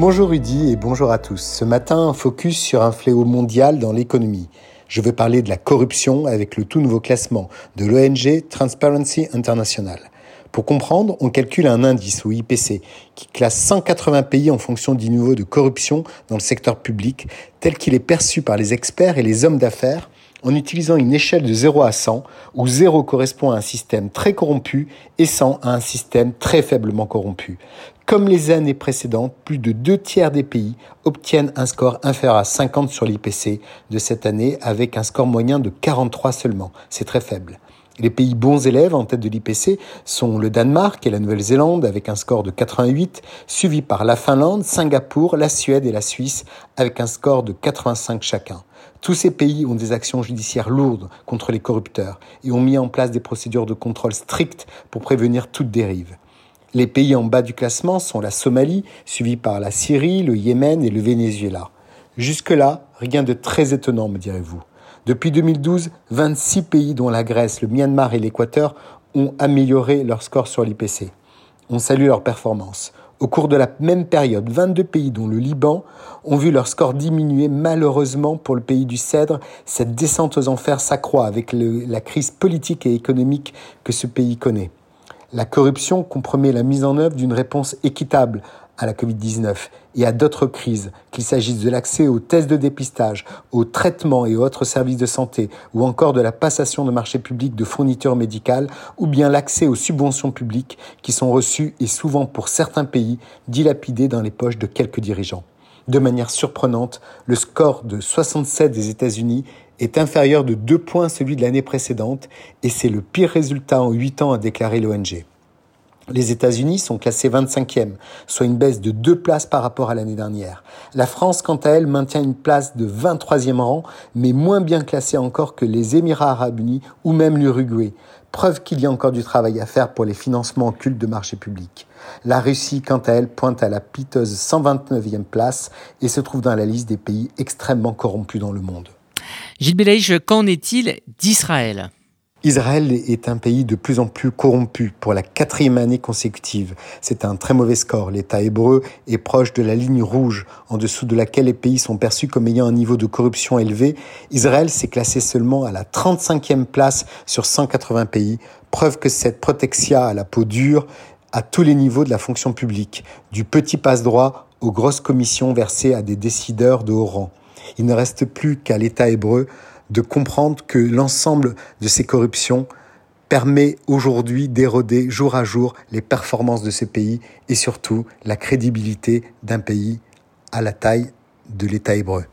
Bonjour Rudy et bonjour à tous. Ce matin, focus sur un fléau mondial dans l'économie. Je veux parler de la corruption avec le tout nouveau classement de l'ONG Transparency International. Pour comprendre, on calcule un indice ou IPC qui classe 180 pays en fonction du niveau de corruption dans le secteur public tel qu'il est perçu par les experts et les hommes d'affaires en utilisant une échelle de 0 à 100, où 0 correspond à un système très corrompu et 100 à un système très faiblement corrompu. Comme les années précédentes, plus de deux tiers des pays obtiennent un score inférieur à 50 sur l'IPC de cette année, avec un score moyen de 43 seulement. C'est très faible. Les pays bons élèves en tête de l'IPC sont le Danemark et la Nouvelle-Zélande avec un score de 88, suivi par la Finlande, Singapour, la Suède et la Suisse avec un score de 85 chacun. Tous ces pays ont des actions judiciaires lourdes contre les corrupteurs et ont mis en place des procédures de contrôle strictes pour prévenir toute dérive. Les pays en bas du classement sont la Somalie, suivie par la Syrie, le Yémen et le Venezuela. Jusque-là, rien de très étonnant, me direz-vous. Depuis 2012, 26 pays, dont la Grèce, le Myanmar et l'Équateur, ont amélioré leur score sur l'IPC. On salue leur performance. Au cours de la même période, 22 pays, dont le Liban, ont vu leur score diminuer. Malheureusement, pour le pays du Cèdre, cette descente aux enfers s'accroît avec la crise politique et économique que ce pays connaît. La corruption compromet la mise en œuvre d'une réponse équitable à la Covid-19 et à d'autres crises, qu'il s'agisse de l'accès aux tests de dépistage, aux traitements et autres services de santé, ou encore de la passation de marchés publics de fournitures médicales, ou bien l'accès aux subventions publiques qui sont reçues et souvent pour certains pays dilapidées dans les poches de quelques dirigeants. De manière surprenante, le score de 67 des États-Unis est inférieur de 2 points à celui de l'année précédente et c'est le pire résultat en 8 ans, a déclaré l'ONG. Les États-Unis sont classés 25e, soit une baisse de deux places par rapport à l'année dernière. La France, quant à elle, maintient une place de 23e rang, mais moins bien classée encore que les Émirats arabes unis ou même l'Uruguay. Preuve qu'il y a encore du travail à faire pour les financements occultes de marchés publics. La Russie, quant à elle, pointe à la piteuse 129e place et se trouve dans la liste des pays extrêmement corrompus dans le monde. Gilles Belaïch, qu'en est-il d'Israël? Israël est un pays de plus en plus corrompu pour la quatrième année consécutive. C'est un très mauvais score. L'État hébreu est proche de la ligne rouge, en dessous de laquelle les pays sont perçus comme ayant un niveau de corruption élevé. Israël s'est classé seulement à la 35e place sur 180 pays, preuve que cette protexia à la peau dure à tous les niveaux de la fonction publique, du petit passe-droit aux grosses commissions versées à des décideurs de haut rang. Il ne reste plus qu'à l'État hébreu de comprendre que l'ensemble de ces corruptions permet aujourd'hui d'éroder jour à jour les performances de ces pays et surtout la crédibilité d'un pays à la taille de l'État hébreu.